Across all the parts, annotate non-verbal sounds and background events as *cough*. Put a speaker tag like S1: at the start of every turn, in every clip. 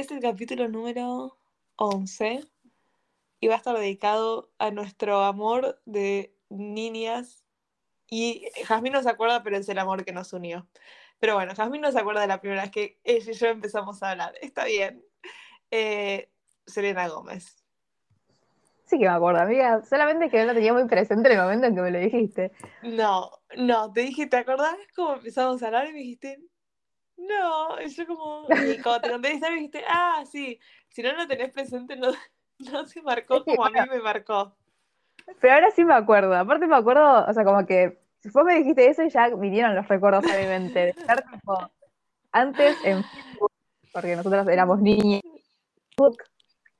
S1: es el capítulo número 11 y va a estar dedicado a nuestro amor de niñas. Y Jazmín no se acuerda, pero es el amor que nos unió. Pero bueno, Jazmín no se acuerda de la primera vez que ella y yo empezamos a hablar. Está bien. Eh, Selena Gómez.
S2: Sí que me acuerdo, amiga. Solamente que no lo tenía muy presente en el momento en que me lo dijiste.
S1: No, no, te dije, ¿te acordás cómo empezamos a hablar? Y me dijiste, no. Y yo como, y *laughs* cuando te conté dijiste, ah, sí. Si no lo tenés presente, no, *laughs* no se marcó como a mí me marcó.
S2: Pero ahora sí me acuerdo. Aparte me acuerdo, o sea, como que si vos me dijiste eso, ya vinieron los recuerdos a mi mente. De estar tipo, antes en Facebook, porque nosotros éramos niños,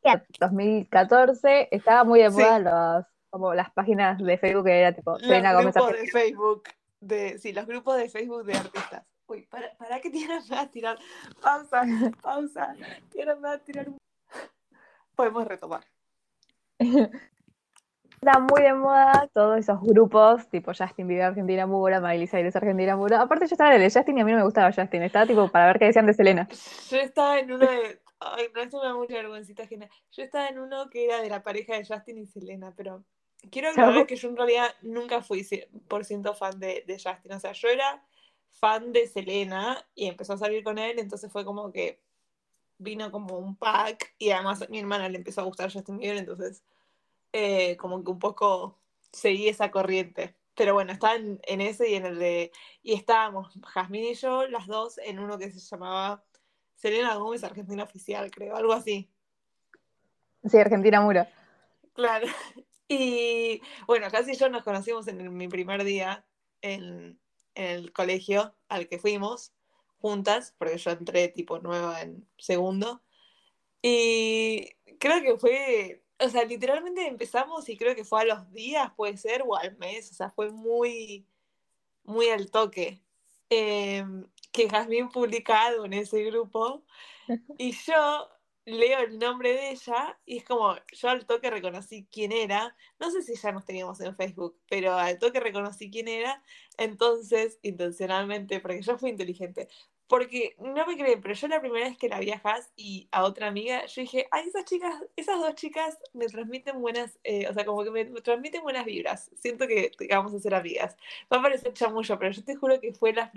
S2: en 2014 estaba muy de moda los, como las páginas de Facebook que era tipo.
S1: Los grupos de Facebook, de, sí, los grupos de Facebook de artistas. Uy, ¿para, para qué *laughs* tienes más tirar? Pausa, pausa. Tienes más tirar un... Podemos retomar. *laughs*
S2: Está muy de moda todos esos grupos, tipo Justin Bieber Argentina Mura, Miley Cyrus Argentina Mura. Aparte yo estaba en el de Justin y a mí no me gustaba Justin, estaba tipo para ver qué decían de Selena.
S1: Yo estaba en uno de... Ay, no, esto me da mucha vergüencita ajena. Yo estaba en uno que era de la pareja de Justin y Selena, pero quiero aclarar que yo en realidad nunca fui por ciento fan de, de Justin. O sea, yo era fan de Selena y empezó a salir con él, entonces fue como que vino como un pack y además a mi hermana le empezó a gustar Justin Bieber, entonces eh, como que un poco seguí esa corriente. Pero bueno, estaba en, ese y en el de... Y estábamos, Jazmín y yo, las dos, en uno que se llamaba Selena Gómez Argentina Oficial, creo, algo así.
S2: Sí, Argentina Mura.
S1: Claro. *laughs* Y bueno, casi yo nos conocimos en mi primer día en, en el colegio al que fuimos juntas, porque yo entré tipo nueva en segundo. Y creo que fue o sea, literalmente empezamos y creo que fue a los días, puede ser, o al mes, o sea, fue muy, muy al toque. Em, que Jazmín publicado en ese grupo *laughs* y yo leo el nombre de ella y es como, yo al toque reconocí quién era, no sé si ya nos teníamos en Facebook, pero al toque reconocí quién era, entonces, intencionalmente, porque yo fui inteligente, porque no me creen, pero yo la primera vez que la viajas y a otra amiga, yo dije, ay, esas chicas, esas dos chicas me transmiten buenas, eh, o sea, como que me, transmiten buenas vibras. Siento que, vamos a ser amigas. Va a parecer chamullo, pero yo te juro que fue las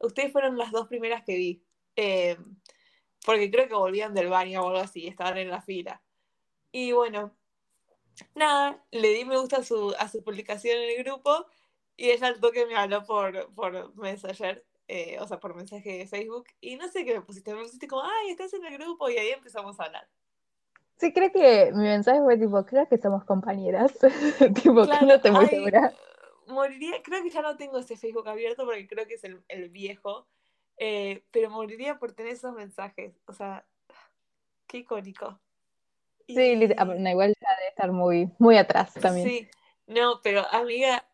S1: ustedes fueron las dos primeras que vi. Eh, porque creo que volvían del baño o algo así, estaban en la fila. Y bueno, nada, le di me gusta a su, a su publicación en el grupo y ella al toque me habló por, por Messenger eh, o sea, por mensaje de Facebook, y no sé qué me pusiste, me pusiste como, ay, estás en el grupo, y ahí empezamos a hablar.
S2: Sí, creo que mi mensaje fue tipo, creo que somos compañeras. *laughs* tipo, claro, no estoy muy segura.
S1: Moriría, creo que ya no tengo ese Facebook abierto porque creo que es el, el viejo, eh, pero moriría por tener esos mensajes. O sea, qué icónico.
S2: Sí, ah, igual ya debe estar muy, muy atrás también.
S1: Sí, no, pero amiga,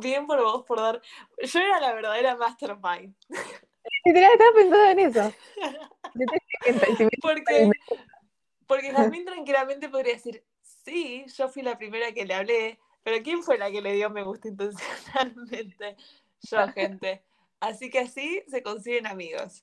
S1: bien por vos por dar. Yo era la verdadera mastermind. *laughs*
S2: Literal, estaba pensando en eso. *laughs*
S1: porque, porque también tranquilamente podría decir, sí, yo fui la primera que le hablé, pero ¿quién fue la que le dio me gusta intencionalmente? Yo, gente. Así que así se consiguen amigos.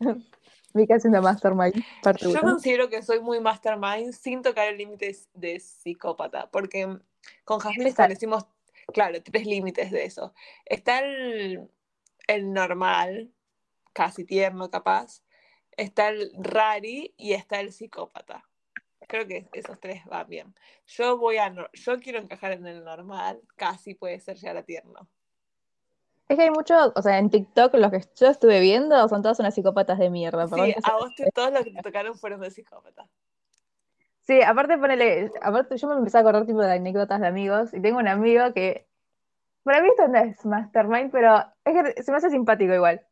S1: *laughs*
S2: Mi es una mastermind.
S1: Yo considero que soy muy mastermind sin tocar límites de psicópata, porque con Jasmine establecimos claro, tres límites de eso. Está el, normal, casi tierno capaz, está el rari y está el psicópata. Creo que esos tres van bien. Yo voy a yo quiero encajar en el normal, casi puede ser ya la tierno.
S2: Es que hay muchos, o sea, en TikTok los que yo estuve viendo son todos unas psicópatas de mierda.
S1: Sí, a vos todos los que te tocaron fueron de psicópatas.
S2: Sí, aparte ponele, aparte yo me empecé a acordar tipo de anécdotas de amigos y tengo un amigo que para mí esto no es mastermind, pero es que se me hace simpático igual.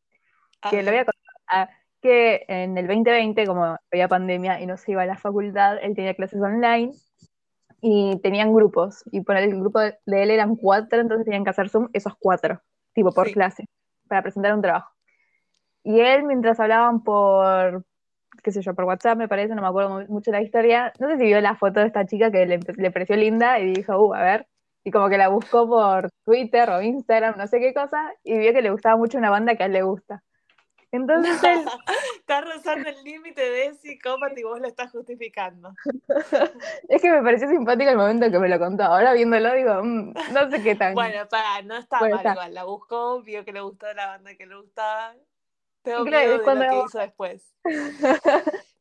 S2: Que lo voy a contar. Ah, que en el 2020, como había pandemia y no se iba a la facultad, él tenía clases online y tenían grupos. Y por el grupo de él eran cuatro, entonces tenían que hacer Zoom esos cuatro, tipo por clase, para presentar un trabajo. Y él, mientras hablaban por, qué sé yo, por WhatsApp, me parece, no me acuerdo mucho la historia. No sé si vio la foto de esta chica que le, le pareció linda y dijo, uh, a ver. Y como que la buscó por Twitter o Instagram, no sé qué cosa, y vio que le gustaba mucho una banda que a él le gusta. Entonces él... *laughs*
S1: Está rozando el límite de psicópata y vos lo estás justificando. *laughs*
S2: es que me pareció simpático el momento que me lo contó. Ahora viéndolo digo, mm, no sé qué tan...
S1: Bueno, para, no está mal igual. La buscó, vio que le gustó la banda que le gustaba. Tengo miedo de lo que hizo después. *laughs*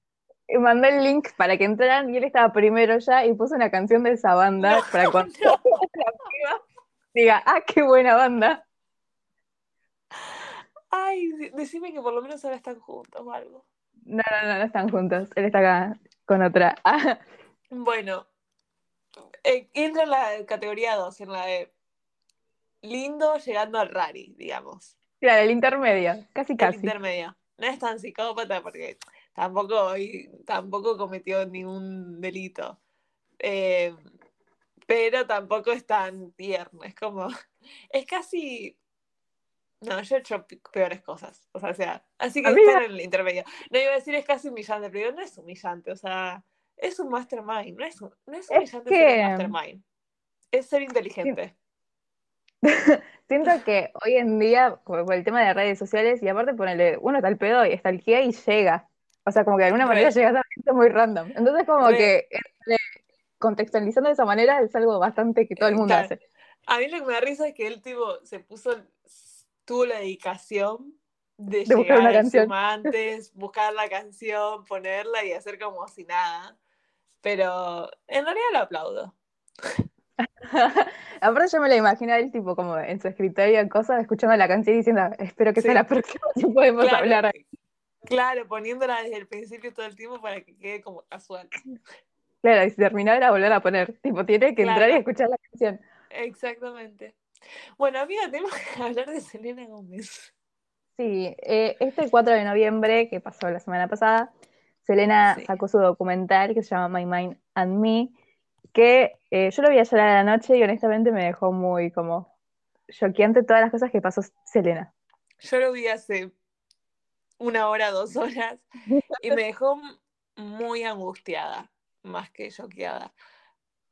S2: mandó el link para que entraran y él estaba primero ya y puso una canción de esa banda para cuando diga, ah, qué buena banda.
S1: Ay, decime que por lo menos ahora están juntos o algo.
S2: No, no, no, no están juntos. Él está acá con otra. *laughs*
S1: bueno, eh, entra en la categoría 2, en la de lindo llegando al rari, digamos.
S2: Claro, el intermedio, casi casi.
S1: El intermedio. No es tan psicópata porque tampoco, tampoco cometió ningún delito. Eh, pero tampoco es tan tierno. Es como. *laughs* Es casi no, yo he hecho peores cosas. O sea, así que está en el intermedio. No iba a decir es casi humillante, pero no es humillante. O sea, es un mastermind. No es, no es humillante ser un mastermind. Es ser inteligente. *laughs*
S2: Siento que hoy en día, por el tema de redes sociales, y aparte ponerle, uno está al pedo y está al que y llega. O sea, como que de alguna manera llega a gente muy random. Entonces, como que contextualizando de esa manera es algo bastante que todo el mundo hace.
S1: A mí lo que me da risa es que él, tipo, se puso tuvo la dedicación de, llegar buscar una canción. antes, buscar la canción, ponerla y hacer como si nada. Pero en realidad lo aplaudo. *laughs*
S2: Aparte yo me la imagino a él tipo como en su escritorio cosas, escuchando la canción y diciendo, espero que sea la próxima si podemos hablar.
S1: Claro, poniéndola desde el principio todo el tiempo para que quede como casual.
S2: Claro, y si terminaba era volver a poner. Tipo, tiene que entrar y escuchar la canción.
S1: Exactamente. Bueno, amiga, tenemos que hablar de Selena Gómez.
S2: Sí, eh, este 4 de noviembre, que pasó la semana pasada, Selena sacó su documental que se llama My Mind and Me, que eh, yo lo vi ayer a la noche y honestamente me dejó muy como choqueante todas las cosas que pasó Selena.
S1: Yo lo vi hace una hora, dos horas, y me dejó muy angustiada, más que choqueada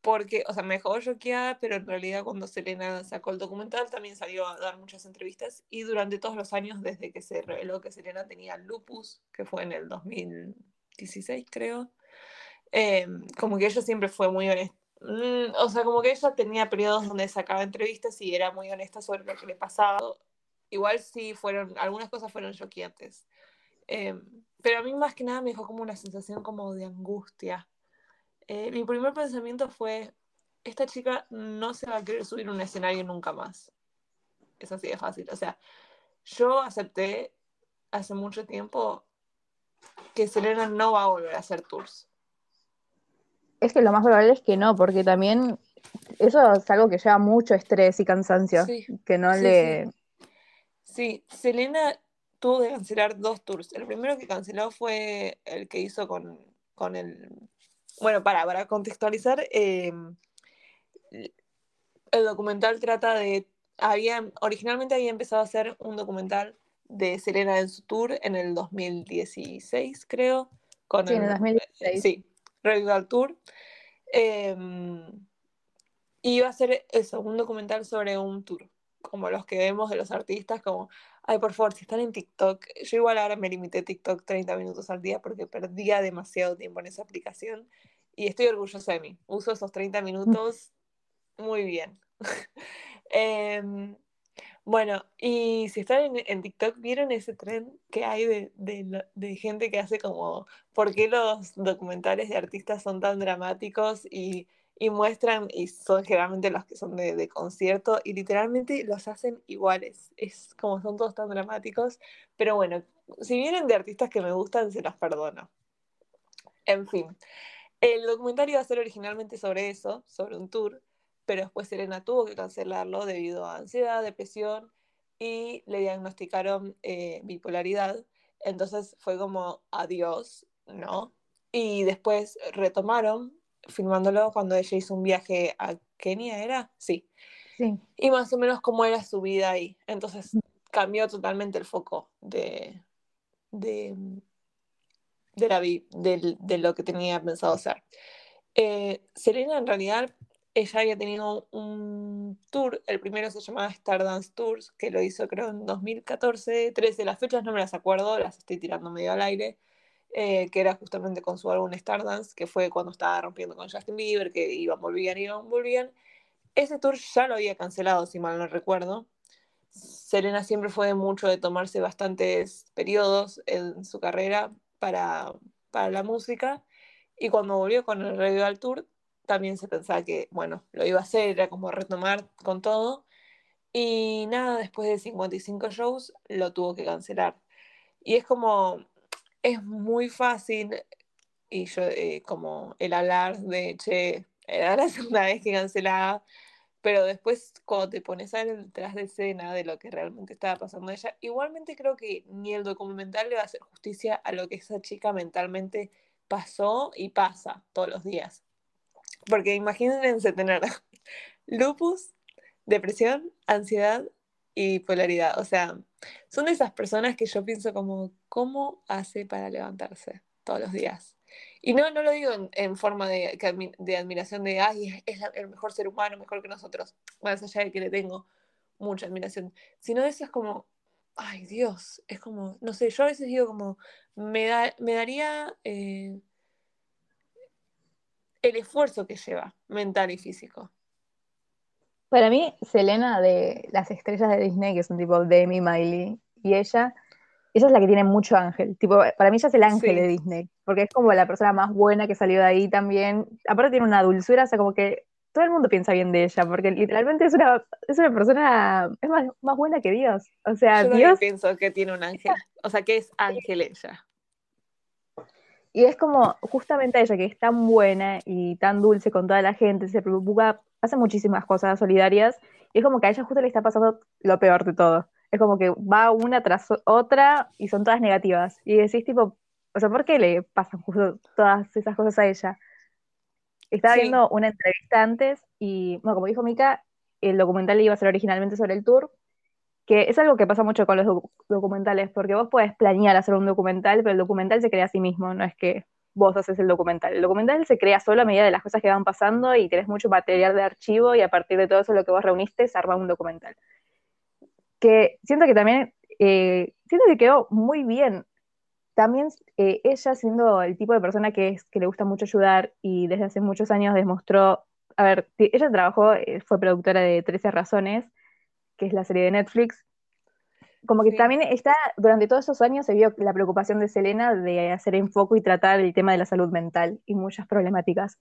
S1: porque, o sea, me dejó choqueada, pero en realidad cuando Selena sacó el documental también salió a dar muchas entrevistas y durante todos los años desde que se reveló que Selena tenía lupus, que fue en el 2016 creo, eh, como que ella siempre fue muy honesta. Mm, o sea, como que ella tenía periodos donde sacaba entrevistas y era muy honesta sobre lo que le pasaba. Igual sí fueron, algunas cosas fueron choqueantes. Eh, pero a mí más que nada me dejó como una sensación como de angustia eh, mi primer pensamiento fue, esta chica no se va a querer subir a un escenario nunca más. Es así de fácil. O sea, yo acepté hace mucho tiempo que Selena no va a volver a hacer tours.
S2: Es que lo más probable es que no, porque también eso es algo que lleva mucho estrés y cansancio. que no le.
S1: Sí. sí, Selena tuvo que cancelar dos tours. El primero que canceló fue el que hizo con, con el bueno, para, para contextualizar, em, el documental trata de. Había, originalmente había empezado a hacer un documental de Selena en su tour en el 2016, creo.
S2: Con sí, en el 2016.
S1: Sí, Regular Tour. Eh, iba a ser eso, un documental sobre un tour, como los que vemos de los artistas, como Ay, por favor, si están en TikTok, yo igual ahora me limité TikTok 30 minutos al día porque perdía demasiado tiempo en esa aplicación y estoy orgullosa de mí. Uso esos 30 minutos muy bien. *laughs* Em, bueno, y si están en, TikTok, ¿vieron ese tren que hay de, de, gente que hace como, ¿por qué los documentales de artistas son tan dramáticos y y muestran, y son generalmente los que son de, concierto, y literalmente los hacen iguales. Es como son todos tan dramáticos, pero bueno, si vienen de artistas que me gustan, se los perdono. En fin, el documentario iba a ser originalmente sobre eso, sobre un tour, pero después Serena tuvo que cancelarlo debido a ansiedad, depresión y le diagnosticaron eh, bipolaridad. Entonces fue como adiós, ¿no? Y después retomaron filmándolo cuando ella hizo un viaje a Kenia, ¿era? Sí.
S2: Sí.
S1: Y más o menos cómo era su vida ahí. Entonces mm. cambió totalmente el foco de, de, de, la, de, de lo que tenía pensado hacer. Eh, Serena en realidad ella había tenido un tour, el primero se llamaba Stardance Tours, que lo hizo creo en 2014, 13, las fechas no me las acuerdo, las estoy tirando medio al aire, eh, que era justamente con su álbum Stardance, que fue cuando estaba rompiendo con Justin Bieber, que iban, volvían, iban, volvían. Ese tour ya lo había cancelado, si mal no recuerdo. Selena siempre fue mucho de tomarse bastantes periodos en su carrera para, para la música, y cuando volvió con el Revival Tour, también se pensaba que, bueno, lo iba a hacer, era como retomar con todo. Y nada, después de 55 shows lo tuvo que cancelar. Y es como, es muy fácil, y yo eh, como el hablar de, che, era la *laughs* segunda vez que cancelaba, pero después cuando te pones a detrás de escena de lo que realmente estaba pasando ella, igualmente creo que ni el documental le va a hacer justicia a lo que esa chica mentalmente pasó y pasa todos los días. Porque imagínense tener *laughs* lupus, depresión, ansiedad y polaridad. O sea, son de esas personas que yo pienso como, ¿cómo hace para levantarse todos los días? Y no, no lo digo en, forma de, de, admiración de, ay, es el mejor ser humano, mejor que nosotros, más allá de que le tengo mucha admiración, sino eso es como, ay Dios, es como, no sé, yo a veces digo como, me, da, me daría eh, el esfuerzo que lleva, mental y físico.
S2: Para mí, Selena de las estrellas de Disney, que son tipo Demi, Miley y ella, ella es la que tiene mucho ángel. Tipo, para mí ella es el ángel de Disney, porque es como la persona más buena que salió de ahí también. Aparte tiene una dulzura, o sea, como que todo el mundo piensa bien de ella, porque literalmente es una, es una persona, es más, más buena que Dios. O sea,
S1: Yo
S2: Dios...
S1: pienso que tiene un ángel, o sea, que es ángel ella.
S2: Y es como justamente ella que es tan buena y tan dulce con toda la gente, se preocupa, hace muchísimas cosas solidarias, y es como que a ella justo le está pasando lo peor de todo. Es como que va una tras otra y son todas negativas. Y decís tipo, o sea, ¿por qué le pasan justo todas esas cosas a ella? Estaba viendo una entrevista antes y, bueno, como dijo Mika, el documental iba a ser originalmente sobre el tour, que es algo que pasa mucho con los documentales, porque vos puedes planear hacer un documental, pero el documental se crea a sí mismo, no es que vos haces el documental. El documental se crea solo a medida de las cosas que van pasando y tenés mucho material de archivo y a partir de todo eso lo que vos reuniste se arma un documental. Que siento que también, eh, siento que quedó muy bien. También eh, ella siendo el tipo de persona que es, que le gusta mucho ayudar y desde hace muchos años demostró, a ver, ella trabajó, eh, fue productora de 13 razones, que es la serie de Netflix, como que también está, durante todos esos años se vio la preocupación de Selena de hacer enfoque y tratar el tema de la salud mental y muchas problemáticas.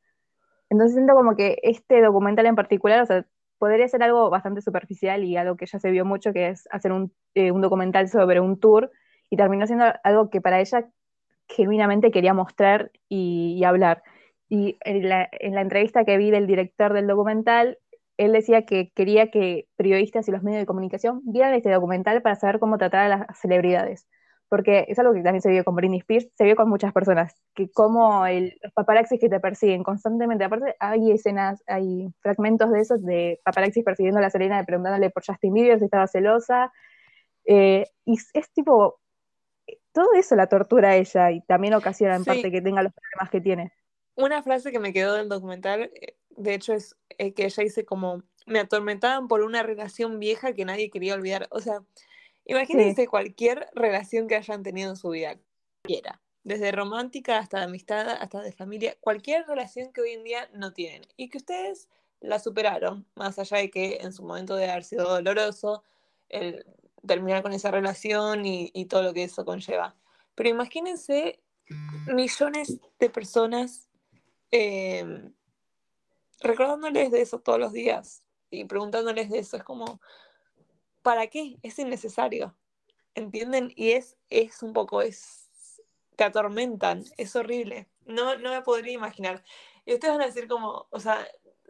S2: Entonces siento como que este documental en particular, o sea, podría ser algo bastante superficial y algo que ya se vio mucho, que es hacer un, eh, documental sobre un tour, y terminó siendo algo que para ella genuinamente quería mostrar y, hablar. Y en la, en la entrevista que vi del director del documental, él decía que quería que periodistas y los medios de comunicación vieran este documental para saber cómo tratar a las celebridades. Porque es algo que también se vio con Britney Spears, se vio con muchas personas, que como los paparazzis que te persiguen constantemente, aparte hay escenas, hay fragmentos de esos de paparazzis persiguiendo a la Selena, preguntándole por Justin Bieber si estaba celosa, eh, y es tipo, todo eso la tortura a ella y también ocasiona en parte que tenga los problemas que tiene.
S1: Una frase que me quedó del documental eh, de hecho es eh, que ella dice como, me atormentaban por una relación vieja que nadie quería olvidar. O sea, imagínense cualquier relación que hayan tenido en su vida, cualquiera, desde romántica hasta de amistad, hasta de familia, cualquier relación que hoy en día no tienen y que ustedes la superaron, más allá de que en su momento de haber sido doloroso, el terminar con esa relación y, y todo lo que eso conlleva. Pero imagínense millones de personas eh, recordándoles de eso todos los días y preguntándoles de eso. Es como, ¿para qué? Es innecesario. ¿Entienden? Y es, es un poco, es, te atormentan, es horrible. No, no me podría imaginar. Y ustedes van a decir como, o sea,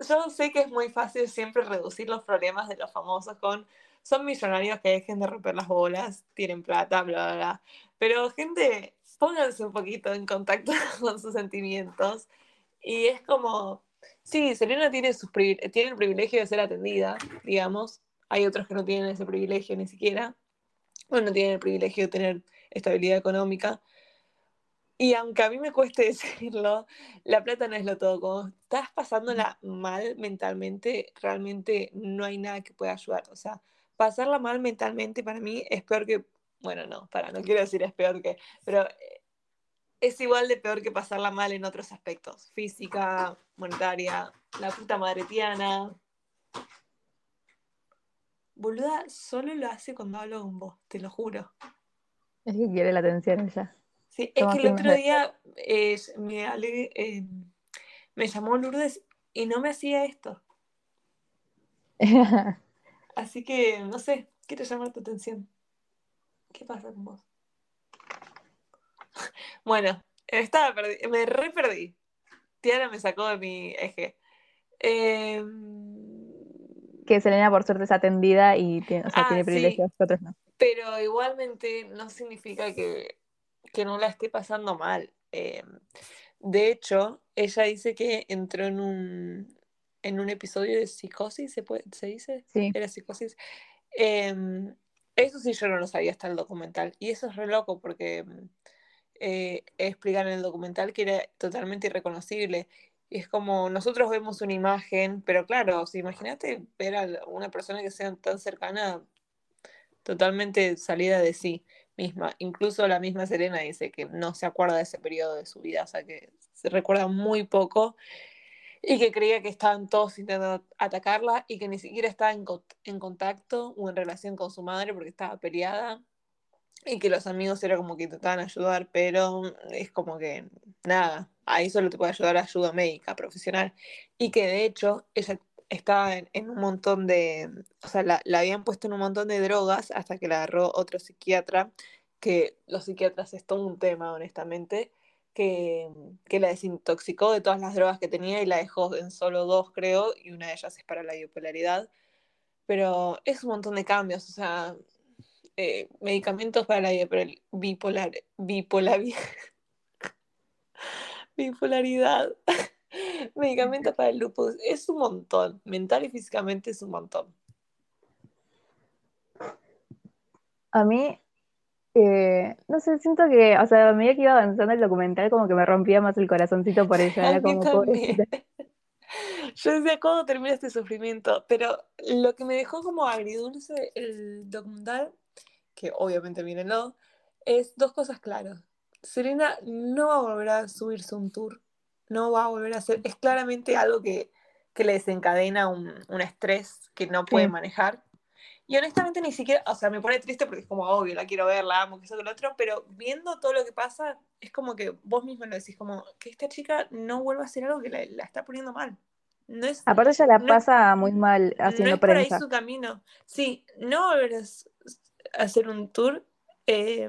S1: yo sé que es muy fácil siempre reducir los problemas de los famosos con, son millonarios que dejen de romper las bolas, tienen plata, bla, bla, bla. Pero gente, pónganse un poquito en contacto *laughs* con sus sentimientos. Y es como, Sí, Selena tiene, sus tiene el privilegio de ser atendida, digamos. Hay otros que no tienen ese privilegio ni siquiera. Bueno, no tienen el privilegio de tener estabilidad económica. Y aunque a mí me cueste *laughs* decirlo, la plata no es lo todo. Como estás pasándola mal mentalmente, realmente no hay nada que pueda ayudar. O sea, pasarla mal mentalmente para mí es peor que, bueno, no, para, no quiero decir es peor que, pero eh, es igual de peor que pasarla mal en otros aspectos. Física, monetaria, la puta madretiana. Boluda, solo lo hace cuando hablo con vos, te lo juro.
S2: Es que quiere la atención ella.
S1: Sí, es que el otro día me, eh, me llamó Lourdes y no me hacía esto. *laughs* Así que, no sé, quiero llamar tu atención. ¿Qué pasa con vos? *laughs* bueno, estaba me re perdí. Tiara me sacó de mi eje. Em,
S2: que Selena por suerte es atendida y tiene, o sea, ah, tiene privilegios que otros no.
S1: Pero igualmente no significa que que no la esté pasando mal. Eh, de hecho, ella dice que entró en un, en un episodio de psicosis, ¿se, puede, ¿se dice?
S2: Sí.
S1: Era psicosis. Em, eso sí yo no lo sabía hasta el documental. Y eso es re loco porque eh, en el documental que era totalmente irreconocible. Y es como nosotros vemos una imagen, pero claro, si imagínate ver a una persona que sea tan cercana, totalmente salida de sí misma. Incluso la misma Serena dice que no se acuerda de ese periodo de su vida, o sea que se recuerda muy poco y que creía que estaban todos intentando atacarla y que ni siquiera estaba en, en contacto o en relación con su madre porque estaba peleada y que los amigos era como que intentaban ayudar, pero es como que nada, ahí solo te puede ayudar ayuda médica profesional y que de hecho ella estaba en, un montón de, o sea, la, habían puesto en un montón de drogas hasta que la agarró otro psiquiatra, que los psiquiatras es todo un tema, honestamente, que, que la desintoxicó de todas las drogas que tenía y la dejó en solo dos, creo, y una de ellas es para la bipolaridad. Pero es un montón de cambios, o sea, eh, medicamentos para la bipolar, bipolar, *laughs* bipolaridad. *laughs* Medicamentos para el lupus es un montón. Mental y físicamente es un montón.
S2: A mí, eh, no sé, siento que, o sea, a medida que iba avanzando el documental, como que me rompía más el corazoncito por ella. Era como *laughs*
S1: Yo decía, ¿cómo termina este sufrimiento? Pero lo que me dejó como agridulce el documental, que obviamente mírenlo, es dos cosas claras. Serena no va a volver a subirse un tour no va a volver a ser, es claramente algo que, le desencadena un, estrés que no puede manejar. Y honestamente ni siquiera, o sea, me pone triste porque es como obvio, la quiero ver, la amo, que eso que lo otro, pero viendo todo lo que pasa, es como que vos mismo lo decís, como que esta chica no vuelva a hacer algo que la, está poniendo mal. No es,
S2: Aparte ella la pasa muy mal haciendo no es por ahí
S1: su camino. Sí, no volver a hacer un tour eh,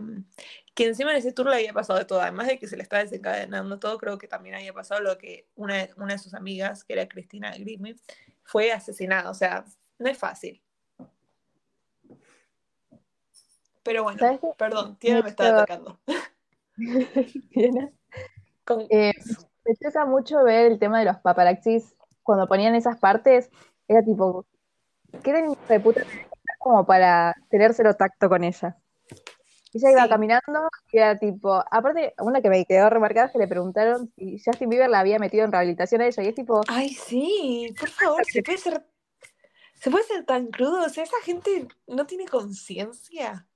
S1: que encima en ese tour le había pasado de todo, además de que se le estaba desencadenando todo, creo que también había pasado lo que una, una de sus amigas, que era Cristina Grimmie, fue asesinada, o sea, no es fácil. Pero bueno, perdón, Tiana me estaba atacando. *laughs*
S2: ¿Tiene? Eh, me choca mucho ver el tema de los paparazzis cuando ponían esas partes, era tipo, ¿qué de puta como para tenérselo tacto con ella? Ella iba caminando y era tipo, aparte, una que me quedó remarcada es que le preguntaron si Justin Bieber la había metido en rehabilitación a ella y es tipo...
S1: Ay, sí, por favor, se puede ser, se puede ser tan crudo, o sea, esa gente no tiene conciencia.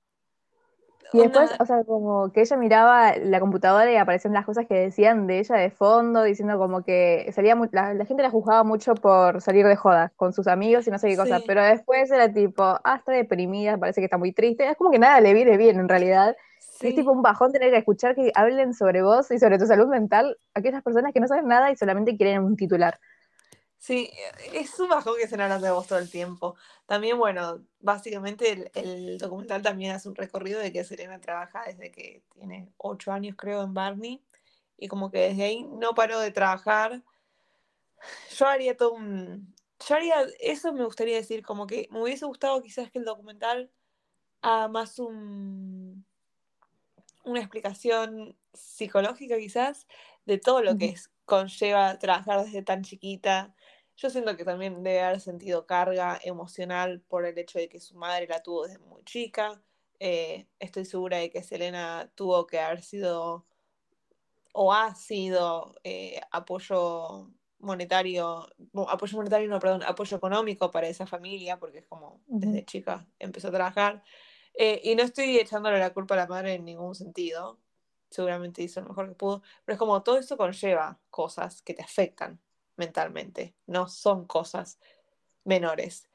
S2: Y después, o sea, como que ella miraba la computadora y aparecían las cosas que decían de ella de fondo, diciendo como que salía la, gente la juzgaba mucho por salir de joda con sus amigos y no sé qué cosa, pero después era tipo, ah, está deprimida, parece que está muy triste, es como que nada le viene bien en realidad. Es tipo un bajón tener que escuchar que hablen sobre vos y sobre tu salud mental aquellas personas que no saben nada y solamente quieren un titular.
S1: Sí, es un bajón que se hablan de vos todo el tiempo. También, bueno, básicamente el, documental también hace un recorrido de que Serena trabaja desde que tiene ocho años, creo, en Barney, y como que desde ahí no paró de trabajar. Yo haría todo un... Yo haría, eso me gustaría decir, como que me hubiese gustado quizás que el documental haga más un, una explicación psicológica quizás de todo lo que es, conlleva trabajar desde tan chiquita, yo siento que también debe haber sentido carga emocional por el hecho de que su madre la tuvo desde muy chica. Eh, estoy segura de que Selena tuvo que haber sido o ha sido eh, apoyo monetario, apoyo monetario, no, perdón, apoyo económico para esa familia, porque es como desde chica empezó a trabajar. Eh, y no estoy echándole la culpa a la madre en ningún sentido, seguramente hizo lo mejor que pudo, pero es como todo eso conlleva cosas que te afectan mentalmente, no son cosas menores.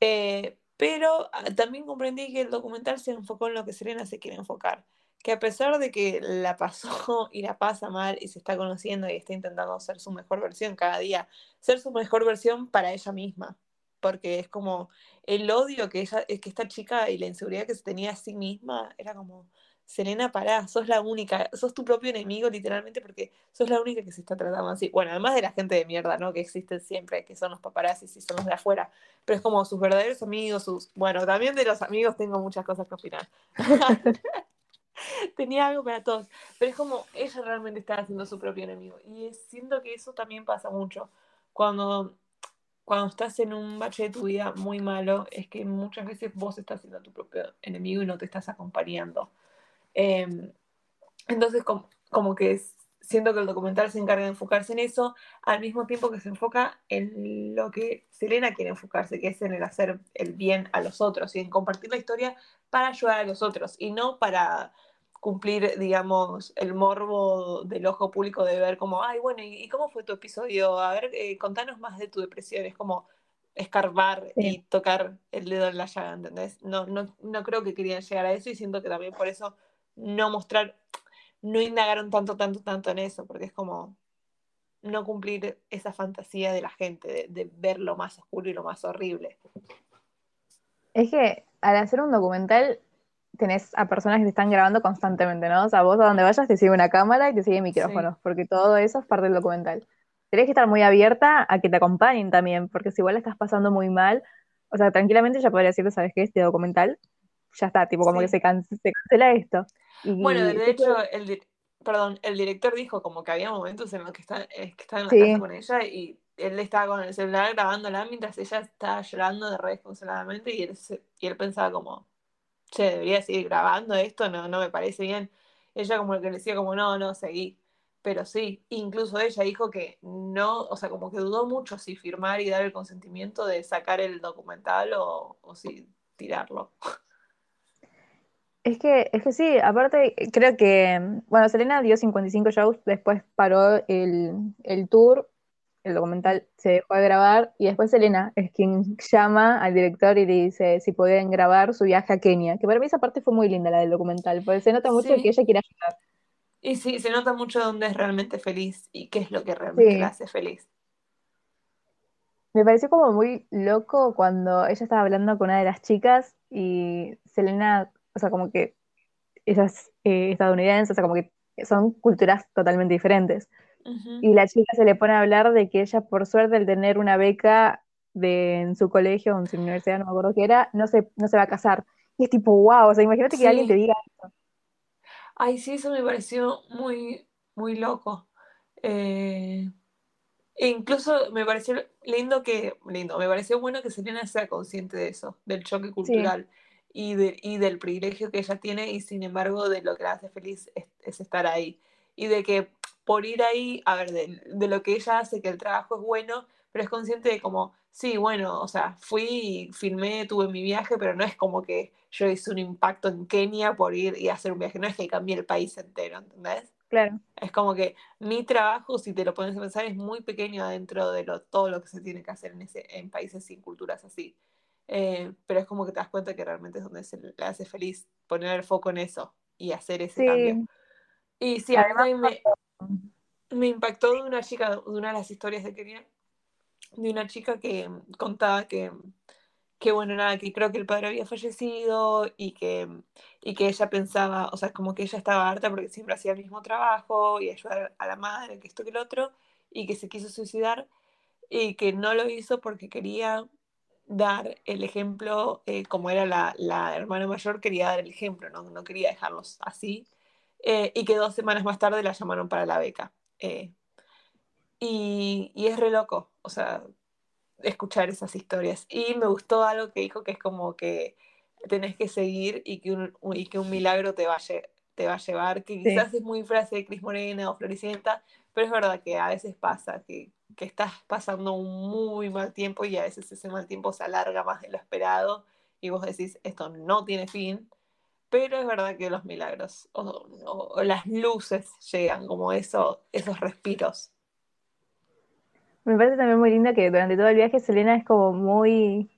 S1: Eh, pero ah, también comprendí que el documental se enfocó en lo que Serena se quiere enfocar, que a pesar de que la pasó *laughs* y la pasa mal y se está conociendo y está intentando ser su mejor versión cada día, ser su mejor versión para ella misma, porque es como el odio que ella, que esta chica y la inseguridad que se tenía a sí misma, era como, Selena, pará, sos la única, sos tu propio enemigo literalmente porque sos la única que se está tratando así. Bueno, además de la gente de mierda, ¿no? Que existen siempre, que son los paparazzis y son los de afuera, pero es como sus verdaderos amigos, sus... Bueno, también de los amigos tengo muchas cosas que opinar. *laughs* Tenía algo para todos, pero es como ella realmente está haciendo su propio enemigo y siento que eso también pasa mucho cuando cuando estás en un bache de tu vida muy malo, es que muchas veces vos estás siendo tu propio enemigo y no te estás acompañando. Em, entonces, como, que siento que el documental se encarga de enfocarse en eso, al mismo tiempo que se enfoca en lo que Selena quiere enfocarse, que es en el hacer el bien a los otros y en compartir la historia para ayudar a los otros y no para cumplir, digamos, el morbo del ojo público de ver como, ay, bueno, ¿y, cómo fue tu episodio? A ver, eh, contanos más de tu depresión. Es como escarbar y tocar el dedo en la llaga, ¿entendés? No, no, no creo que querían llegar a eso y siento que también por eso no mostrar, no indagaron tanto, tanto, tanto en eso, porque es como no cumplir esa fantasía de la gente, de, ver lo más oscuro y lo más horrible.
S2: Es que al hacer un documental tenés a personas que te están grabando constantemente, ¿no? O sea, vos a donde vayas te sigue una cámara y te sigue micrófonos, porque todo eso es parte del documental. Tenés que estar muy abierta a que te acompañen también, porque si igual estás pasando muy mal, o sea, tranquilamente ya podría decirte, ¿sabes qué? Este documental ya está, tipo, como que se, cancela esto.
S1: Bueno, de hecho, el, perdón, el director dijo como que había momentos en los que está, que estaba en la casa con ella y él estaba con el celular grabándola mientras ella estaba llorando de re desconsoladamente y él, y él pensaba como, che, debería seguir grabando esto, no, no me parece bien. Ella como que le decía como, no, no, seguí. Pero sí, incluso ella dijo que no, o sea, como que dudó mucho si firmar y dar el consentimiento de sacar el documental o, o si tirarlo. *laughs*
S2: Es que, es que sí, aparte creo que, bueno, Selena dio 55 shows, después paró el, tour, el documental se dejó de grabar y después Selena es quien llama al director y le dice si pueden grabar su viaje a Kenia, que para mí esa parte fue muy linda la del documental, porque se nota mucho que ella quiere ayudar.
S1: Y sí, se nota mucho dónde es realmente feliz y qué es lo que realmente la hace feliz.
S2: Me pareció como muy loco cuando ella estaba hablando con una de las chicas y Selena o sea, como que esas eh, estadounidenses, o sea, como que son culturas totalmente diferentes. Y la chica se le pone a hablar de que ella, por suerte, al tener una beca de, en su colegio o en su universidad, no me acuerdo qué era, no se, no se va a casar. Y es tipo, wow, o sea, imagínate que alguien te diga eso.
S1: Ay, sí, eso me pareció muy, muy loco. Eh, e incluso me pareció lindo que, lindo, me pareció bueno que Selena sea consciente de eso, del choque cultural y, de, y del privilegio que ella tiene y sin embargo de lo que la hace feliz es, estar ahí. Y de que por ir ahí, a ver, de, de, lo que ella hace, que el trabajo es bueno, pero es consciente de como, sí, bueno, o sea, fui, filmé, tuve mi viaje, pero no es como que yo hice un impacto en Kenia por ir y hacer un viaje, no es que cambié el país entero, ¿entendés?
S2: Claro.
S1: Es como que mi trabajo, si te lo pones a pensar, es muy pequeño dentro de lo, todo lo que se tiene que hacer en, ese, en países sin culturas así. Eh, pero es como que te das cuenta que realmente es donde se le hace feliz poner el foco en eso y hacer ese cambio. Y sí, además me, me impactó de una chica, de una de las historias de Kenia, de una chica que contaba que, que bueno, nada, que creo que el padre había fallecido y que, y que ella pensaba, o sea, como que ella estaba harta porque siempre hacía el mismo trabajo y ayudar a la madre, que esto que el otro, y que se quiso suicidar y que no lo hizo porque quería dar el ejemplo, eh, como era la, la, hermana mayor, quería dar el ejemplo, no, no quería dejarlos así, eh, y que dos semanas más tarde la llamaron para la beca. Eh, y, y, es re loco, o sea, escuchar esas historias. Y me gustó algo que dijo, que es como que tenés que seguir y que un, y que un milagro te va, a, te te va a llevar, que quizás es muy frase de Cris Morena o Floricienta, pero es verdad que a veces pasa que, que estás pasando un muy mal tiempo y a veces ese mal tiempo se alarga más de lo esperado y vos decís, esto no tiene fin, pero es verdad que los milagros o, las luces llegan como eso, esos respiros.
S2: Me parece también muy linda que durante todo el viaje Selena es como muy,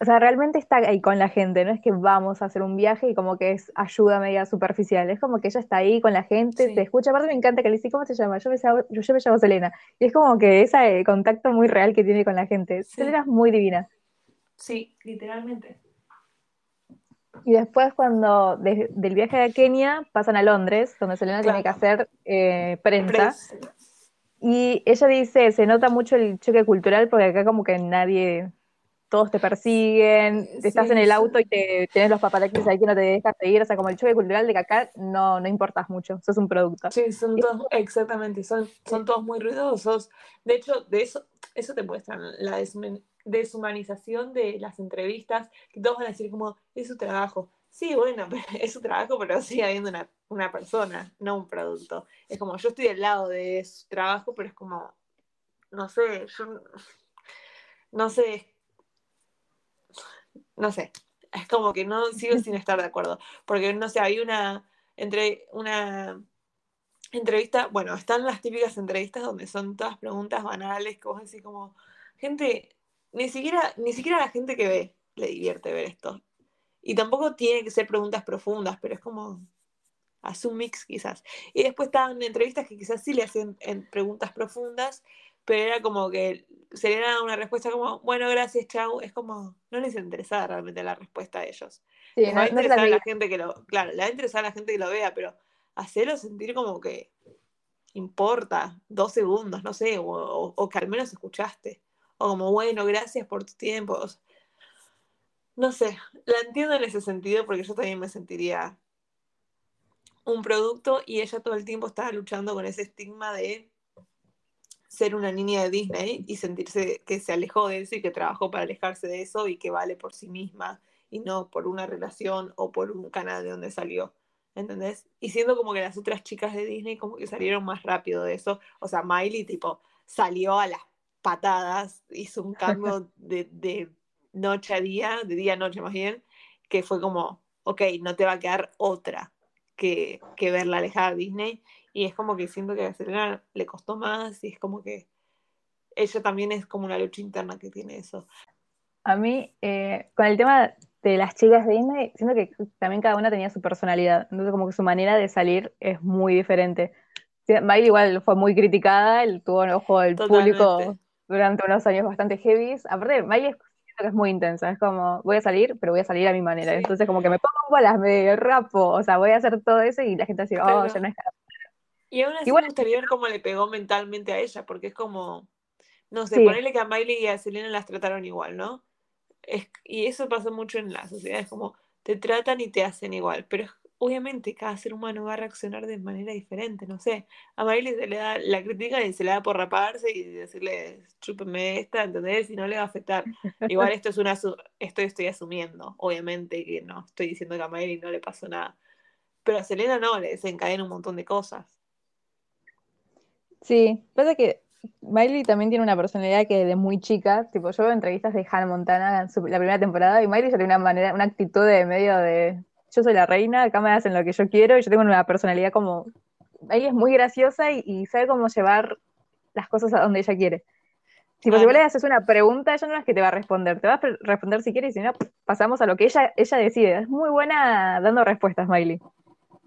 S2: o sea, realmente está ahí con la gente, no es que vamos a hacer un viaje y como que es ayuda media superficial, es como que ella está ahí con la gente, te escucha, aparte me encanta que le dice, ¿cómo se llama? Yo me, llamo, yo, me llamo Selena, y es como que ese contacto muy real que tiene con la gente, Selena es muy divina.
S1: Sí, literalmente.
S2: Y después cuando del viaje a Kenia pasan a Londres, donde Selena tiene que hacer eh, prensa. Y ella dice, se nota mucho el choque cultural porque acá como que nadie, todos te persiguen, estás en el auto y te, tienes los paparazzis ahí que no te dejas seguir, o sea, como el choque cultural de que acá no, no importas mucho, sos un producto.
S1: Sí, son todos, exactamente, son, son todos muy ruidosos. De hecho, de eso, eso te muestran la deshumanización de las entrevistas, que todos van a decir como, es su trabajo. Sí, bueno, *laughs* es su trabajo, pero sigue habiendo una, una persona, no un producto. Es como, yo estoy al lado de su trabajo, pero es como, no sé, yo, no sé, no sé, es como que no sigo sin estar de acuerdo, porque no sé, hay una, entre una entrevista, bueno, están las típicas entrevistas donde son todas preguntas banales que vos decís como, gente, ni siquiera, ni siquiera la gente que ve le divierte ver esto. Y tampoco tiene que ser preguntas profundas, pero es como hace un mix quizás. Y después estaban entrevistas que quizás sí le hacían preguntas profundas, pero era como que se le daba una respuesta como, bueno, gracias, chau. Es como, no les interesaba realmente la respuesta a ellos. Sí, les va a interesar a la gente que lo, claro, le va a interesar a la gente que lo vea, pero hacerlo sentir como que importa dos segundos, no sé, o que al menos escuchaste o como, bueno, gracias por tu tiempo. no sé, la entiendo en ese sentido porque yo también me sentiría un producto y ella todo el tiempo estaba luchando con ese estigma de ser una niña de Disney y sentirse que se alejó de eso y que trabajó para alejarse de eso y que vale por sí misma y no por una relación o por un canal de donde salió. ¿Entendés? Y siendo como que las otras chicas de Disney como que salieron más rápido de eso. O sea, Miley tipo salió a las patadas, hizo un cambio *laughs* de, noche a día, de día a noche más bien, que fue como, ok, no te va a quedar otra que, que verla alejada de Disney. Y es como que siento que a Selena le costó más y es como que ella también es como una lucha interna que tiene eso.
S2: A mí, eh, con el tema de las chicas de Disney, siento que también cada una tenía su personalidad, entonces como que su manera de salir es muy diferente. Miley igual fue muy criticada, él tuvo el ojo del público durante unos años bastante heavy. Aparte, Miley es, es muy intensa, es como, voy a salir, pero voy a salir a mi manera. Entonces, como que me pongo bolas, me rapo, o sea, voy a hacer todo eso y la gente dice, oh, ya no es
S1: Y aún así me gustaría ver cómo le pegó mentalmente a ella, porque es como, no sé, ponerle que a Miley y a Selena las trataron igual, ¿no? Es, y eso pasa mucho en la sociedad, es como, te tratan y te hacen igual, pero obviamente cada ser humano va a reaccionar de manera diferente, no sé. A Miley se le da la crítica y se le da por raparse y decirle, chúpeme esta, ¿entendés? Y no le va a afectar. Igual esto es una, esto estoy asumiendo, obviamente que no estoy diciendo que a Miley no le pasó nada. Pero a Selena no, le desencadena un montón de cosas.
S2: Sí, pasa que Miley también tiene una personalidad que de muy chica, tipo yo veo entrevistas de Hannah Montana en la primera temporada y Miley ya tiene una manera, una actitud de medio de yo soy la reina, acá me hacen lo que yo quiero y yo tengo una personalidad como, ella es muy graciosa y, sabe cómo llevar las cosas a donde ella quiere. Si vos le haces una pregunta, ella no es que te va a responder, te va a responder si quieres y si no, pasamos a lo que ella, ella decide. Es muy buena dando respuestas, Miley.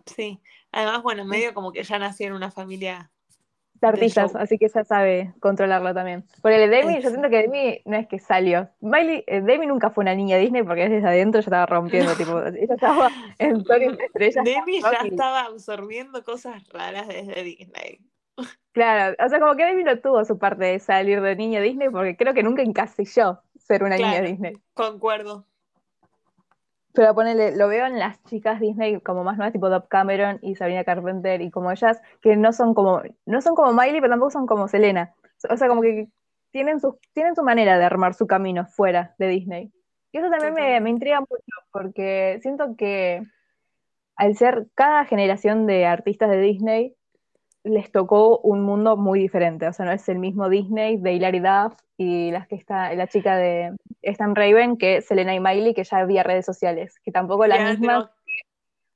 S1: Sí, además, bueno, medio como que ella nació en una familia
S2: artistas, así que ella sabe controlarlo también. Por el de Demi, yo siento que Demi no es que salió. Miley, eh, Demi nunca fue una niña Disney porque desde adentro ya estaba rompiendo, tipo, *laughs* ella estaba en
S1: Estrellas. Demi ya estaba absorbiendo cosas raras desde Disney.
S2: Claro, o sea, como que Demi no tuvo su parte de salir de niña Disney porque creo que nunca encasilló ser una niña Disney.
S1: Concuerdo.
S2: Pero ponele, lo veo en las chicas Disney como más nuevas, tipo Dove Cameron y Sabrina Carpenter y como ellas, que no son como, no son como Miley, pero tampoco son como Selena. O sea, como que tienen su, tienen su manera de armar su camino fuera de Disney. Y eso también me, me, intriga mucho, porque siento que al ser cada generación de artistas de Disney, les tocó un mundo muy diferente. O sea, no es el mismo Disney de Hilary Duff y las que está, la chica de Stan Raven que Selena y Miley, que ya había redes sociales, que tampoco la misma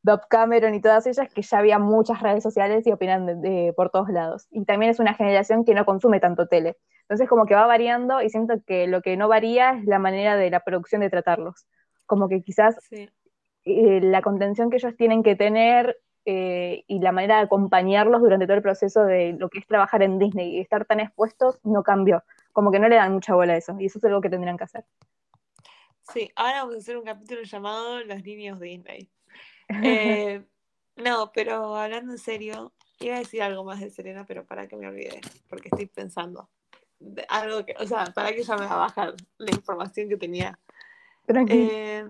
S2: Dove Cameron y todas ellas, que ya había muchas redes sociales y opinan de, por todos lados. Y también es una generación que no consume tanto tele. Entonces como que va variando y siento que lo que no varía es la manera de la producción de tratarlos. Como que quizás eh, la contención que ellos tienen que tener eh, y la manera de acompañarlos durante todo el proceso de lo que es trabajar en Disney y estar tan expuestos no cambió. Como que no le dan mucha bola a eso y eso es algo que tendrían que hacer.
S1: Sí, ahora vamos a hacer un capítulo llamado Los niños Disney. *laughs* Eh, no, pero hablando en serio, iba a decir algo más de Serena, pero para que me olvide, porque estoy pensando. algo que, o sea, para que ya me va a bajar la información que tenía. Eh,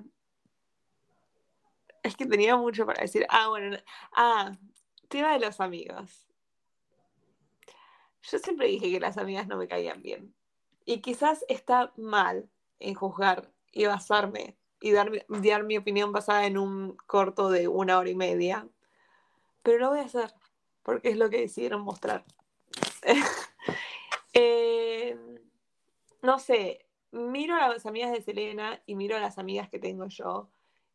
S1: es que tenía mucho para decir. Ah, bueno. Ah, tema de los amigos. Yo siempre dije que las amigas no me caían bien. Y quizás está mal en juzgar y basarme y dar, mi opinión basada en un corto de una hora y media. Pero lo voy a hacer porque es lo que decidieron mostrar. *laughs* Eh, no sé, miro a las amigas de Selena y miro a las amigas que tengo yo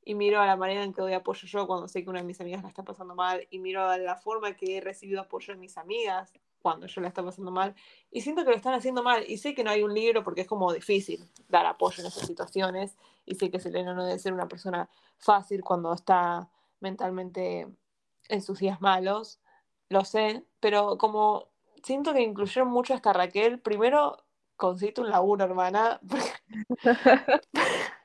S1: y miro a la manera en que doy apoyo yo cuando sé que una de mis amigas la está pasando mal y miro a la forma que he recibido apoyo de mis amigas cuando yo la está pasando mal y siento que lo están haciendo mal y sé que no hay un libro porque es como difícil dar apoyo en esas situaciones y sé que Selena no debe ser una persona fácil cuando está mentalmente en sus días malos, lo sé, pero como siento que incluyeron mucho hasta Raquel, primero consiste un laburo, hermana. *laughs*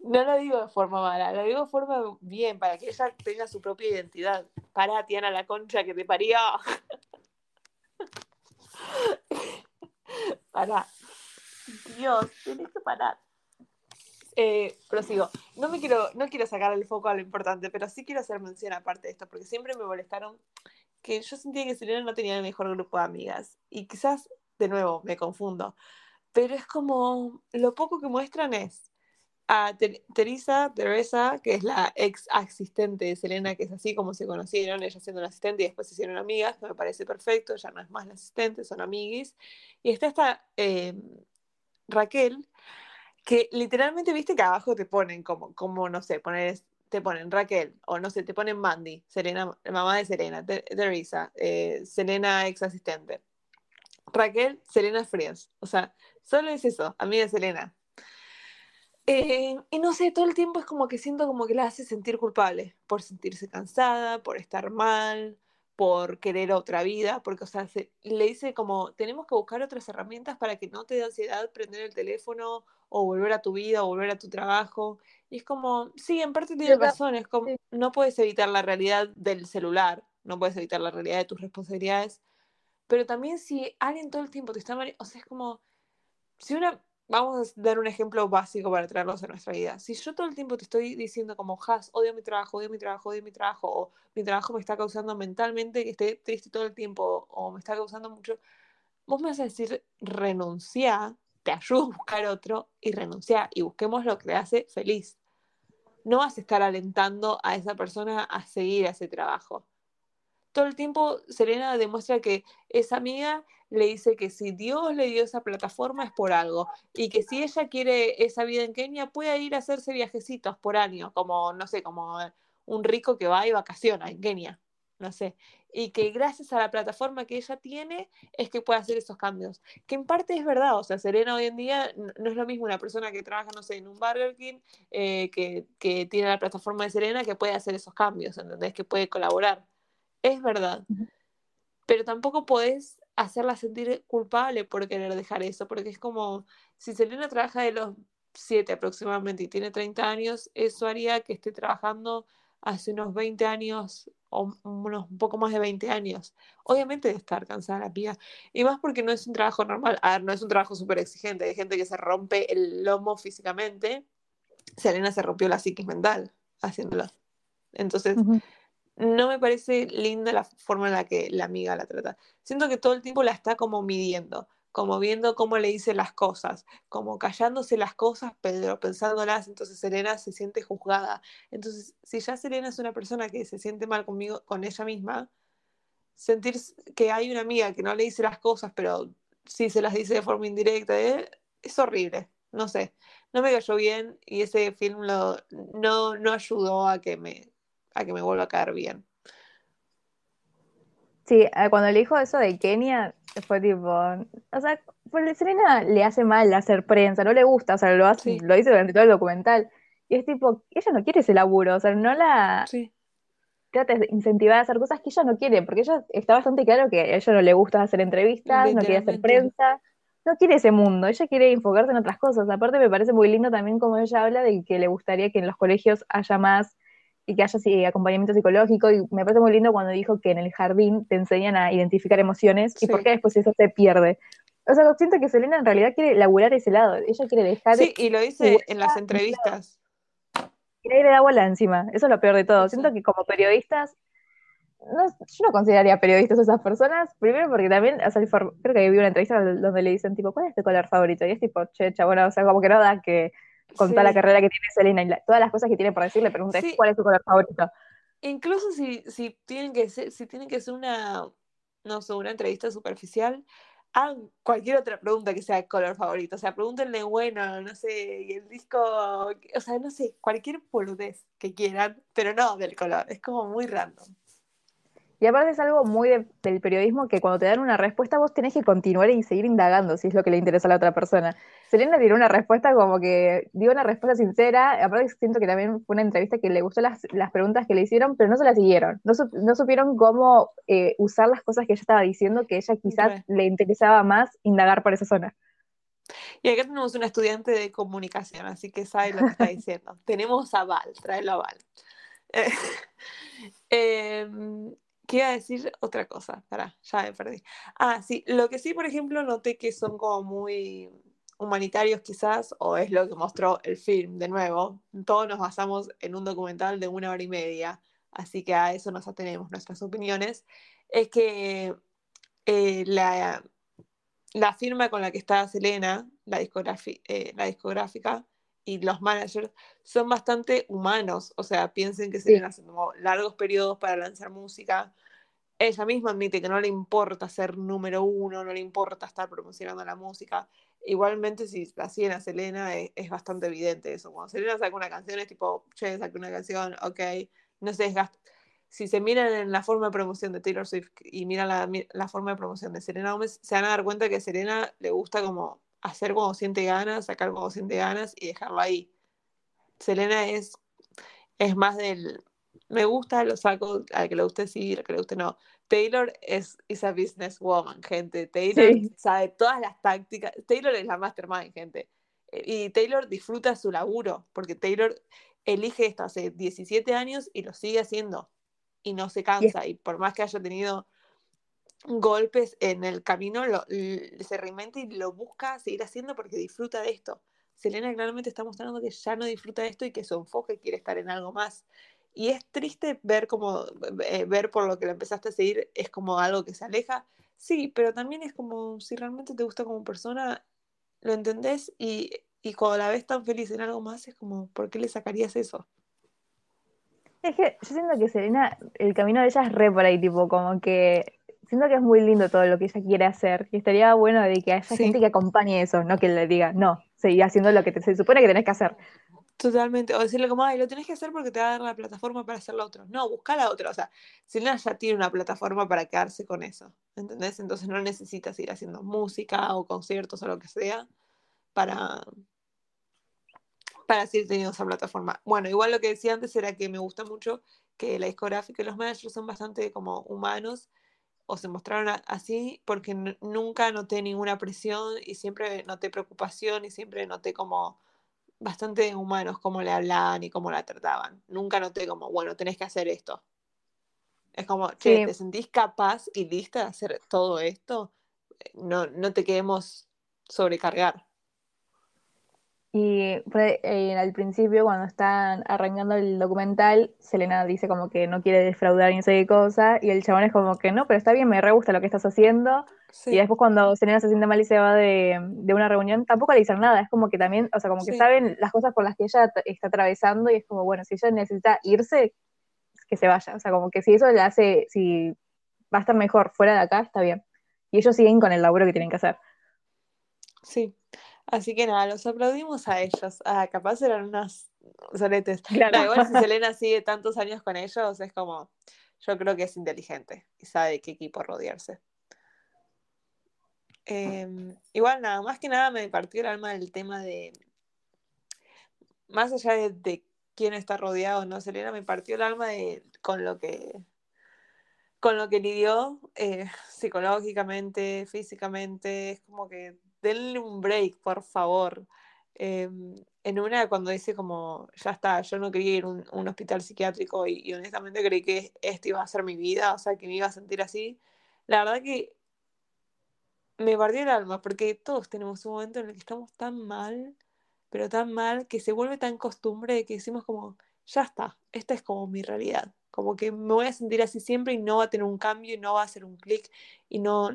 S1: No lo digo de forma mala, lo digo de forma bien, para que ella tenga su propia identidad. Para, Tiana, la concha que te paría. *laughs* para. Dios, tienes que parar. Eh, prosigo. No me quiero, no quiero sacar el foco a lo importante, pero sí quiero hacer mención aparte de esto, porque siempre me molestaron que yo sentía que Selena no tenía el mejor grupo de amigas. Y quizás, de nuevo, me confundo. Pero es como, lo poco que muestran es a Teresa, Teresa, que es la ex asistente de Selena, que es así como se conocieron, ella siendo una asistente y después se hicieron amigas, me parece perfecto, ya no es más la asistente, son amiguis. Y está esta eh, Raquel, que literalmente, viste que abajo te ponen como, como no sé, poner, te ponen Raquel, o no sé, te ponen Mandy, Selena, mamá de Selena, Teresa, eh, Selena ex asistente. Raquel, Selena Frías. O sea, solo es eso, amiga de Selena. Eh, y no sé, todo el tiempo es como que siento como que la hace sentir culpable por sentirse cansada, por estar mal, por querer otra vida, porque, o sea, le dice como, tenemos que buscar otras herramientas para que no te dé ansiedad prender el teléfono o volver a tu vida o volver a tu trabajo. Y es como, sí, en parte tiene razón, es como, no puedes evitar la realidad del celular, no puedes evitar la realidad de tus responsabilidades, pero también si alguien todo el tiempo te está o sea, es como, si una, vamos a dar un ejemplo básico para traerlos a nuestra vida. Si yo todo el tiempo te estoy diciendo como, Has, odio mi trabajo, odio mi trabajo, odio mi trabajo, o mi trabajo me está causando mentalmente que esté triste todo el tiempo, o me está causando mucho, vos me vas a decir, renuncia, te ayudo a buscar otro y renuncia y busquemos lo que le hace feliz. No vas a estar alentando a esa persona a seguir ese trabajo. Todo el tiempo Serena demuestra que esa amiga le dice que si Dios le dio esa plataforma es por algo y que si ella quiere esa vida en Kenia puede ir a hacerse viajecitos por año, como, no sé, como un rico que va y vacaciona en Kenia, no sé, y que gracias a la plataforma que ella tiene es que puede hacer esos cambios, que en parte es verdad, o sea, Serena hoy en día no es lo mismo una persona que trabaja, no sé, en un Burger King, eh, que, que tiene la plataforma de Serena que puede hacer esos cambios, ¿entendés? Que puede colaborar. Es verdad. Pero tampoco podés hacerla sentir culpable por querer dejar eso, porque es como, si Selena trabaja de los 7 aproximadamente y tiene 30 años, eso haría que esté trabajando hace unos 20 años o unos un poco más de 20 años. Obviamente de estar cansada la piba. Y más porque no es un trabajo normal. A ver, no es un trabajo súper exigente. Hay gente que se rompe el lomo físicamente. Selena se rompió la psiquis mental haciéndolo. Entonces, no me parece linda la forma en la que la amiga la trata. Siento que todo el tiempo la está como midiendo, como viendo cómo le dice las cosas, como callándose las cosas, pero pensándolas, entonces Selena se siente juzgada. Entonces, si ya Selena es una persona que se siente mal conmigo, con ella misma, sentir que hay una amiga que no le dice las cosas, pero sí se las dice de forma indirecta, ¿eh? es horrible, no sé, no me cayó bien y ese film lo, no, no ayudó a que, me, a que me vuelva a caer bien.
S2: Sí, eh, cuando le dijo eso de Kenia, fue tipo, o sea, Serena le hace mal hacer prensa, no le gusta, o sea, lo, hace, lo dice durante todo el documental. Y es tipo, ella no quiere ese laburo, o sea, no la sí. trata de incentivar a hacer cosas que ella no quiere, porque ella está bastante claro que a ella no le gusta hacer entrevistas, no quiere hacer prensa, no quiere ese mundo, ella quiere enfocarse en otras cosas. Aparte me parece muy lindo también como ella habla de que le gustaría que en los colegios haya más y que haya sí, acompañamiento psicológico. Y me parece muy lindo cuando dijo que en el jardín te enseñan a identificar emociones y por qué después eso se pierde. O sea, siento que Selena en realidad quiere laburar ese lado. Ella quiere dejar.
S1: Sí, y lo dice en las entrevistas.
S2: Quiere ir de agua encima. Eso es lo peor de todo. Siento que como periodistas. No, yo no consideraría periodistas a esas personas, primero porque también, o sea, creo que vi una entrevista donde le dicen, tipo, ¿cuál es tu color favorito? Y es tipo, che, chabona, o sea, como que no da que con toda la carrera que tiene Selena y todas las cosas que tiene por decir, le pregunté cuál es su color favorito.
S1: Incluso si, si, tienen que ser, si tienen que ser una, no sé, una entrevista superficial, hagan cualquier otra pregunta que sea color favorito. O sea, pregúntenle, bueno, no sé, y el disco, o sea, no sé, cualquier poludez que quieran, pero no del color. Es como muy random.
S2: Y aparte es algo muy del periodismo que cuando te dan una respuesta vos tenés que continuar y seguir indagando si es lo que le interesa a la otra persona. Selena dio una respuesta como que dio una respuesta sincera, aparte siento que también fue una entrevista que le gustó las, preguntas que le hicieron, pero no se las siguieron, no, supieron cómo eh, usar las cosas que ella estaba diciendo, que ella quizás le interesaba más indagar por esa zona.
S1: Y acá tenemos una estudiante de comunicación, así que sabe lo que está diciendo. *laughs* tenemos a Val, tráelo a Val. *laughs* eh, ¿Qué decir otra cosa? Pará, ya me perdí. Ah, sí, lo que sí, por ejemplo, noté que son como muy humanitarios quizás, o es lo que mostró el film, de nuevo. Todos nos basamos en un documental de una hora y media, así que a eso nos atenemos nuestras opiniones. Es que eh, la, la, firma con la que está Selena, la, eh, la discográfica, y los managers son bastante humanos, o sea, piensen que se vienen haciendo largos periodos para lanzar música. Ella misma admite que no le importa ser número uno, no le importa estar promocionando la música. Igualmente, si la siguen a Selena, es, bastante evidente eso. Cuando Selena saca una canción, es tipo, che, saca una canción, ok, no se desgasta. Si se miran en la forma de promoción de Taylor Swift y miran la, la forma de promoción de Selena Gomez, se van a dar cuenta que a Selena le gusta como hacer cuando siente ganas, sacar cuando siente ganas y dejarlo ahí. Selena es, es más del, me gusta, lo saco, al que le guste sí, al que le guste no. Taylor es a businesswoman, gente. Taylor sabe todas las tácticas. Taylor es la mastermind, gente. Y Taylor disfruta su laburo, porque Taylor elige esto hace 17 años y lo sigue haciendo. Y no se cansa. Y por más que haya tenido golpes en el camino, se reinventa y lo busca seguir haciendo porque disfruta de esto. Selena claramente está mostrando que ya no disfruta de esto y que su enfoque quiere estar en algo más. Y es triste ver como, eh, ver por lo que lo empezaste a seguir es como algo que se aleja. Sí, pero también es como si realmente te gusta como persona, lo entendés y, y cuando la ves tan feliz en algo más es como, ¿por qué le sacarías eso?
S2: Es que yo siento que Selena, el camino de ella es re por ahí, tipo, como que siento que es muy lindo todo lo que ella quiere hacer. Y estaría bueno de que haya gente que acompañe eso, no que le diga, no, seguí haciendo lo que te, se supone que tenés que hacer.
S1: Totalmente. O decirle como, ay, lo tenés que hacer porque te va a dar la plataforma para hacer lo otro. No, busca la otra. O sea, Selena ya tiene una plataforma para quedarse con eso. ¿Entendés? Entonces no necesitas ir haciendo música o conciertos o lo que sea para, para seguir teniendo esa plataforma. Bueno, igual lo que decía antes era que me gusta mucho que la discográfica y los managers son bastante como humanos o se mostraron así porque nunca noté ninguna presión y siempre noté preocupación y siempre noté como bastante humanos cómo le hablaban y cómo la trataban. Nunca noté como, bueno, tenés que hacer esto. Es como, che, ¿te sentís capaz y lista de hacer todo esto? No, no te queremos sobrecargar.
S2: Y eh, al principio, cuando están arrancando el documental, Selena dice como que no quiere defraudar ni sé qué cosa, y el chabón es como que no, pero está bien, me re gusta lo que estás haciendo, Y después cuando Selena se siente mal y se va de, una reunión, tampoco le dicen nada, es como que también, o sea, como que saben las cosas por las que ella está atravesando y es como, bueno, si ella necesita irse, que se vaya, o sea, como que si eso le hace, si va a estar mejor fuera de acá, está bien. Y ellos siguen con el laburo que tienen que hacer.
S1: Sí, así que nada, los aplaudimos a ellos. Ah, capaz eran unas soletes. Claro. igual si *laughs* Selena sigue tantos años con ellos, es como, yo creo que es inteligente y sabe de qué equipo rodearse. Em, igual nada, más que nada me partió el alma del tema de, más allá de, quién está rodeado, ¿no? Selena me partió el alma de, con lo que con lo que lidió eh, psicológicamente, físicamente, es como que denle un break, por favor. Em, en una, cuando dice como, ya está, yo no quería ir a un, hospital psiquiátrico y, honestamente creí que esto iba a ser mi vida, o sea, que me iba a sentir así, la verdad que me partió el alma, porque todos tenemos un momento en el que estamos tan mal, pero tan mal, que se vuelve tan costumbre de que decimos como, ya está, esta es como mi realidad, como que me voy a sentir así siempre y no va a tener un cambio y no va a hacer un clic y no,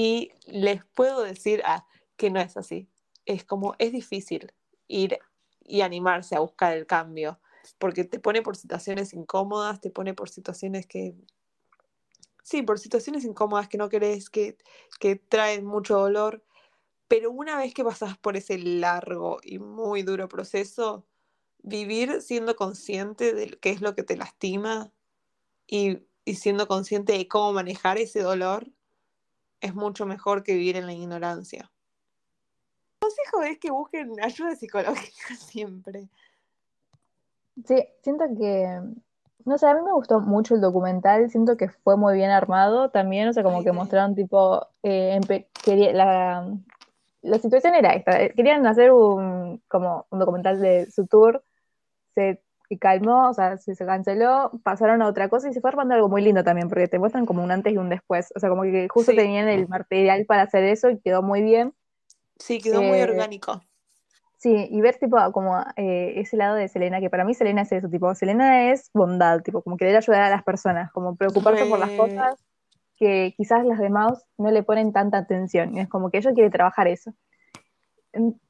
S1: y les puedo decir ah, que no es así, es como, es difícil ir y animarse a buscar el cambio, porque te pone por situaciones incómodas, te pone por situaciones que, sí, por situaciones incómodas que no querés, que, que traen mucho dolor, pero una vez que pasas por ese largo y muy duro proceso, vivir siendo consciente de qué es lo que te lastima y siendo consciente de cómo manejar ese dolor es mucho mejor que vivir en la ignorancia consejo es que busquen ayuda psicológica *laughs* siempre.
S2: Sí, siento que, no sé, a mí me gustó mucho el documental, siento que fue muy bien armado también, o sea, como que mostraron tipo, eh, la, la situación era esta, querían hacer un, como un documental de su tour, se calmó, o sea, se, se, canceló, pasaron a otra cosa y se fue armando algo muy lindo también, porque te muestran como un antes y un después, o sea, como que justo tenían el material para hacer eso y quedó muy bien.
S1: Sí, quedó muy eh, orgánico.
S2: Sí, y ver tipo como eh, ese lado de Selena, que para mí Selena es eso, tipo, Selena es bondad, tipo, como querer ayudar a las personas, como preocuparse por las cosas que quizás las demás no le ponen tanta atención, y es como que ella quiere trabajar eso.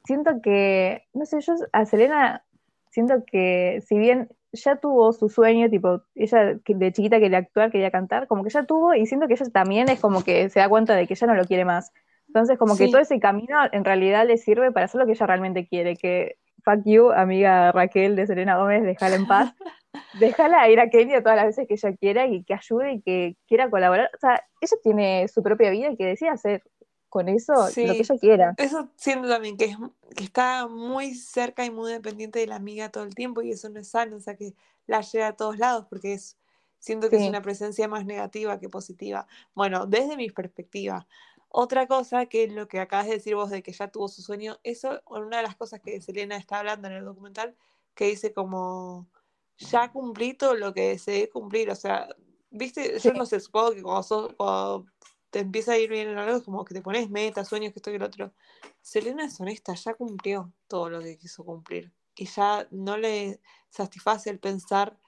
S2: Siento que, no sé, yo a Selena siento que si bien ya tuvo su sueño, tipo, ella de chiquita quería actuar, quería cantar, como que ya tuvo, y siento que ella también es como que se da cuenta de que ya no lo quiere más. Entonces, como que todo ese camino en realidad le sirve para hacer lo que ella realmente quiere, que fuck you, amiga Raquel de Serena Gómez, déjala en paz. *laughs* déjala ir a Kenia todas las veces que ella quiera y que ayude y que quiera colaborar. O sea, ella tiene su propia vida y que decide hacer con eso lo que ella quiera.
S1: Eso siento también que, que está muy cerca y muy dependiente de la amiga todo el tiempo y eso no es sano, o sea, que la lleva a todos lados porque es siento que es una presencia más negativa que positiva. Bueno, desde mi perspectiva, otra cosa que es lo que acabas de decir vos de que ya tuvo su sueño, eso, una de las cosas que Selena está hablando en el documental, que dice como, ya cumplí todo lo que deseé cumplir, o sea, viste, yo no sé, supongo que cuando, te empieza a ir bien en algo, como que te pones metas, sueños, que esto y el otro. Selena es honesta, ya cumplió todo lo que quiso cumplir y ya no le satisface el pensar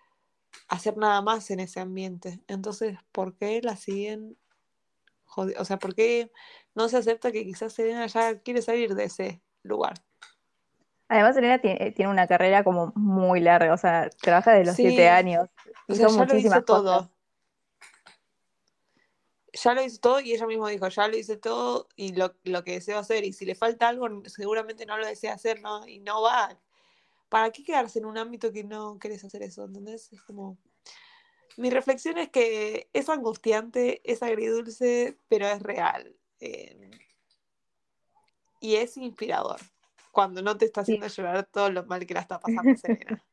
S1: hacer nada más en ese ambiente. Entonces, ¿por qué la siguen o sea, ¿por qué no se acepta que quizás Selena ya quiere salir de ese lugar?
S2: Además, Selena tiene, tiene una carrera como muy larga, o sea, trabaja desde los siete años.
S1: O sea, ya lo hizo todo. Ya lo hizo todo y ella misma dijo, ya lo hice todo y lo, que deseo hacer. Y si le falta algo, seguramente no lo desea hacer, ¿no? Y no va. ¿Para qué quedarse en un ámbito que no querés hacer eso? Entonces es como mi reflexión es que es angustiante, es agridulce, pero es real. Eh, y es inspirador cuando no te está haciendo llorar todo lo mal que la está pasando *laughs* Selena.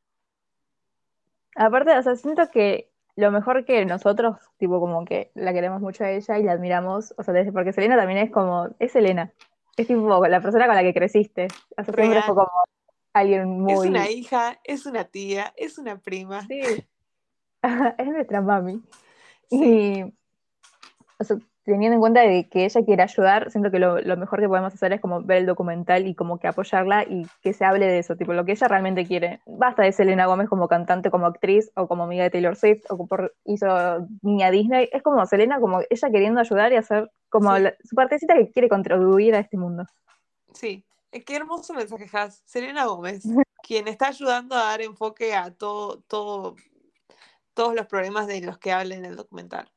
S2: Aparte, o sea, siento que lo mejor que nosotros, tipo, como que la queremos mucho a ella y la admiramos, o sea, porque Selena también es como, es Selena, es tipo la persona con la que creciste. O sea, siempre fue como alguien muy.
S1: Es una hija, es una tía, es una prima.
S2: Sí. *laughs* es nuestra mami. Y teniendo en cuenta de que ella quiere ayudar, siento que lo, mejor que podemos hacer es como ver el documental y como que apoyarla y que se hable de eso, tipo lo que ella realmente quiere. Basta de Selena Gómez como cantante, como actriz, o como amiga de Taylor Swift, o por, hizo Niña Disney. Es como Selena, como ella queriendo ayudar y hacer como su partecita que quiere contribuir a este mundo.
S1: Sí, qué hermoso mensaje, Has. Selena Gómez, *laughs* quien está ayudando a dar enfoque a todo, todo, todos los problemas de los que habla en el documental.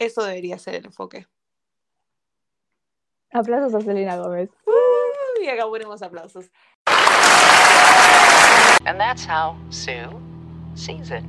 S1: Eso debería ser el enfoque.
S2: Aplausos a Selena Gómez.
S1: Uh, y acá ponemos aplausos. And that's how Sue sees it.